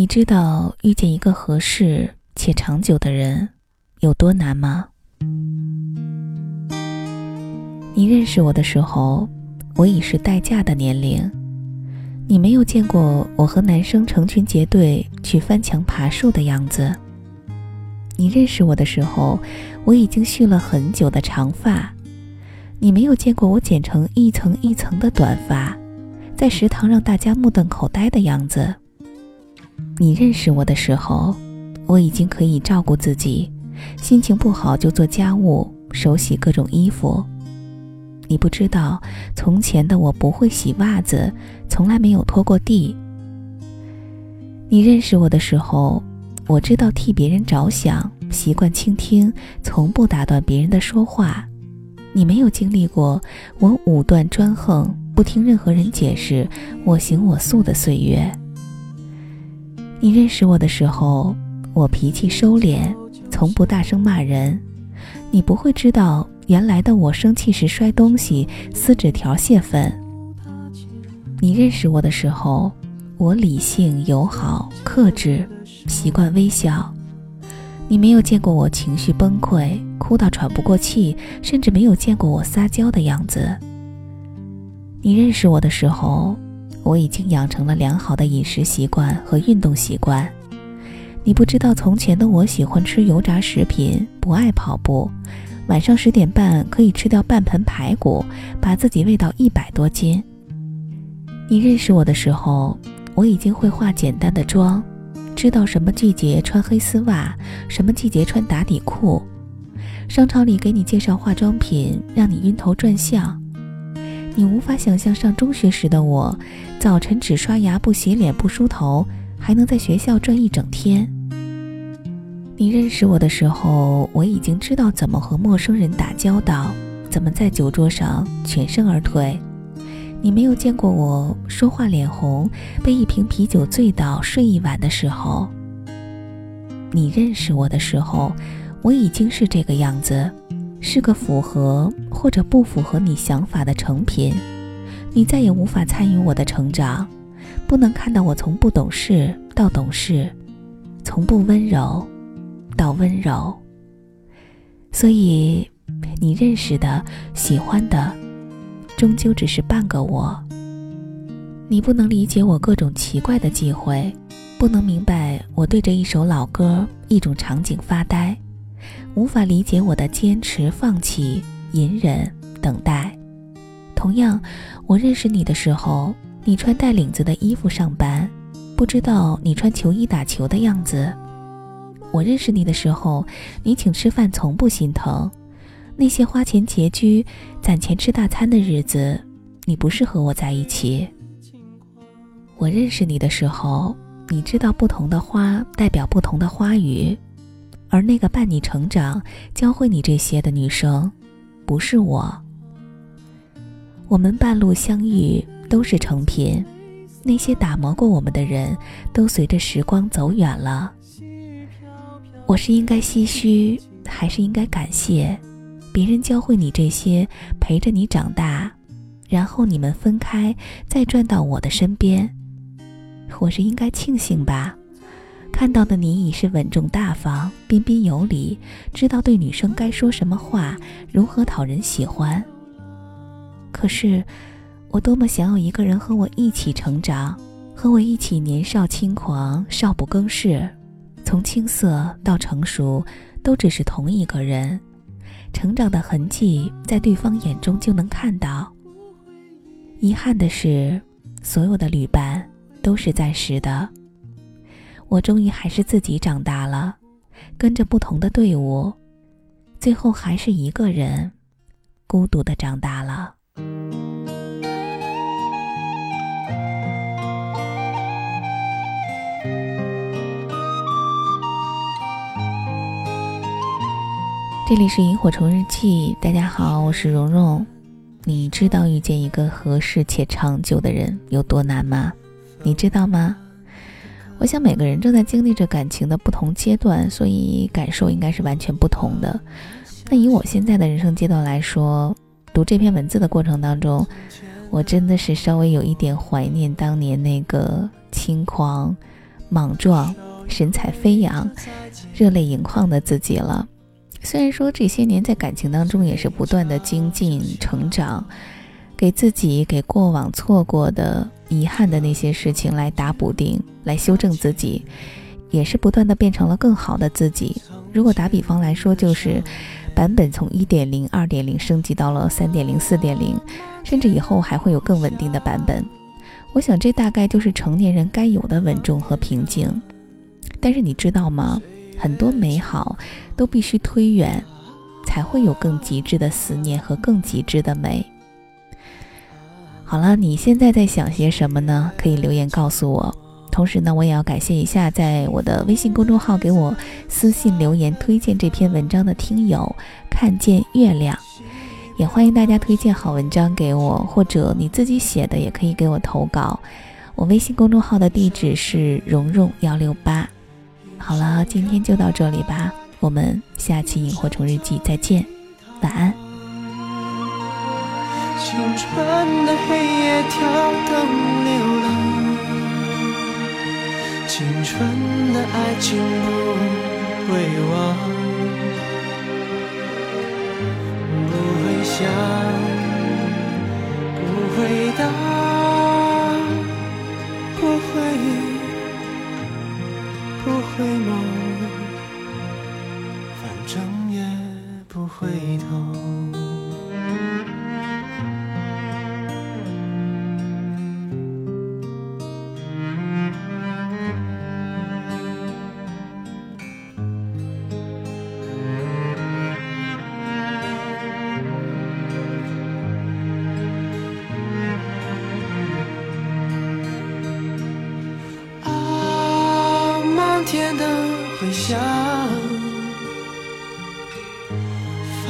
你知道遇见一个合适且长久的人有多难吗？你认识我的时候，我已是待嫁的年龄。你没有见过我和男生成群结队去翻墙爬树的样子。你认识我的时候，我已经蓄了很久的长发。你没有见过我剪成一层一层的短发，在食堂让大家目瞪口呆的样子。你认识我的时候，我已经可以照顾自己，心情不好就做家务，手洗各种衣服。你不知道，从前的我不会洗袜子，从来没有拖过地。你认识我的时候，我知道替别人着想，习惯倾听，从不打断别人的说话。你没有经历过我武断专横，不听任何人解释，我行我素的岁月。你认识我的时候，我脾气收敛，从不大声骂人。你不会知道，原来的我生气时摔东西、撕纸条、泄愤。你认识我的时候，我理性、友好、克制，习惯微笑。你没有见过我情绪崩溃、哭到喘不过气，甚至没有见过我撒娇的样子。你认识我的时候。我已经养成了良好的饮食习惯和运动习惯。你不知道，从前的我喜欢吃油炸食品，不爱跑步。晚上十点半可以吃掉半盆排骨，把自己喂到一百多斤。你认识我的时候，我已经会化简单的妆，知道什么季节穿黑丝袜，什么季节穿打底裤。商场里给你介绍化妆品，让你晕头转向。你无法想象上中学时的我，早晨只刷牙不洗脸不梳头，还能在学校转一整天。你认识我的时候，我已经知道怎么和陌生人打交道，怎么在酒桌上全身而退。你没有见过我说话脸红，被一瓶啤酒醉倒睡一晚的时候。你认识我的时候，我已经是这个样子。是个符合或者不符合你想法的成品，你再也无法参与我的成长，不能看到我从不懂事到懂事，从不温柔到温柔。所以，你认识的、喜欢的，终究只是半个我。你不能理解我各种奇怪的忌讳，不能明白我对着一首老歌、一种场景发呆。无法理解我的坚持、放弃、隐忍、等待。同样，我认识你的时候，你穿带领子的衣服上班，不知道你穿球衣打球的样子。我认识你的时候，你请吃饭从不心疼。那些花钱拮据、攒钱吃大餐的日子，你不是和我在一起。我认识你的时候，你知道不同的花代表不同的花语。而那个伴你成长、教会你这些的女生，不是我。我们半路相遇都是成品，那些打磨过我们的人都随着时光走远了。我是应该唏嘘，还是应该感谢？别人教会你这些，陪着你长大，然后你们分开，再转到我的身边，我是应该庆幸吧。看到的你已是稳重大方、彬彬有礼，知道对女生该说什么话，如何讨人喜欢。可是，我多么想有一个人和我一起成长，和我一起年少轻狂、少不更事，从青涩到成熟，都只是同一个人，成长的痕迹在对方眼中就能看到。遗憾的是，所有的旅伴都是暂时的。我终于还是自己长大了，跟着不同的队伍，最后还是一个人，孤独的长大了。这里是萤火虫日记，大家好，我是蓉蓉。你知道遇见一个合适且长久的人有多难吗？你知道吗？我想每个人正在经历着感情的不同阶段，所以感受应该是完全不同的。那以我现在的人生阶段来说，读这篇文字的过程当中，我真的是稍微有一点怀念当年那个轻狂、莽撞、神采飞扬、热泪盈眶的自己了。虽然说这些年在感情当中也是不断的精进成长，给自己给过往错过的遗憾的那些事情来打补丁，来修正自己，也是不断的变成了更好的自己。如果打比方来说，就是版本从一点零、二点零升级到了三点零、四点零，甚至以后还会有更稳定的版本。我想这大概就是成年人该有的稳重和平静。但是你知道吗？很多美好都必须推远，才会有更极致的思念和更极致的美。好了，你现在在想些什么呢？可以留言告诉我。同时呢，我也要感谢一下在我的微信公众号给我私信留言推荐这篇文章的听友，看见月亮。也欢迎大家推荐好文章给我，或者你自己写的也可以给我投稿。我微信公众号的地址是蓉蓉幺六八。好了，今天就到这里吧，我们下期萤火虫日记再见，晚安。青春的黑夜跳灯流浪，青春的爱情不会忘，不会想，不会答，不会。不回眸，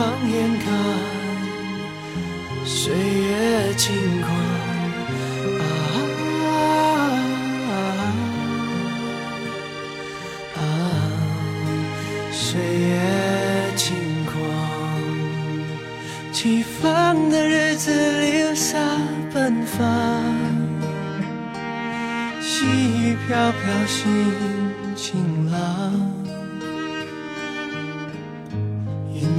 放眼看，岁月轻狂。啊啊，岁月轻狂，起风的日子留下奔放，细雨飘飘心。晴朗，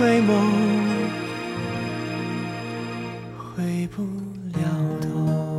回眸，回不了头。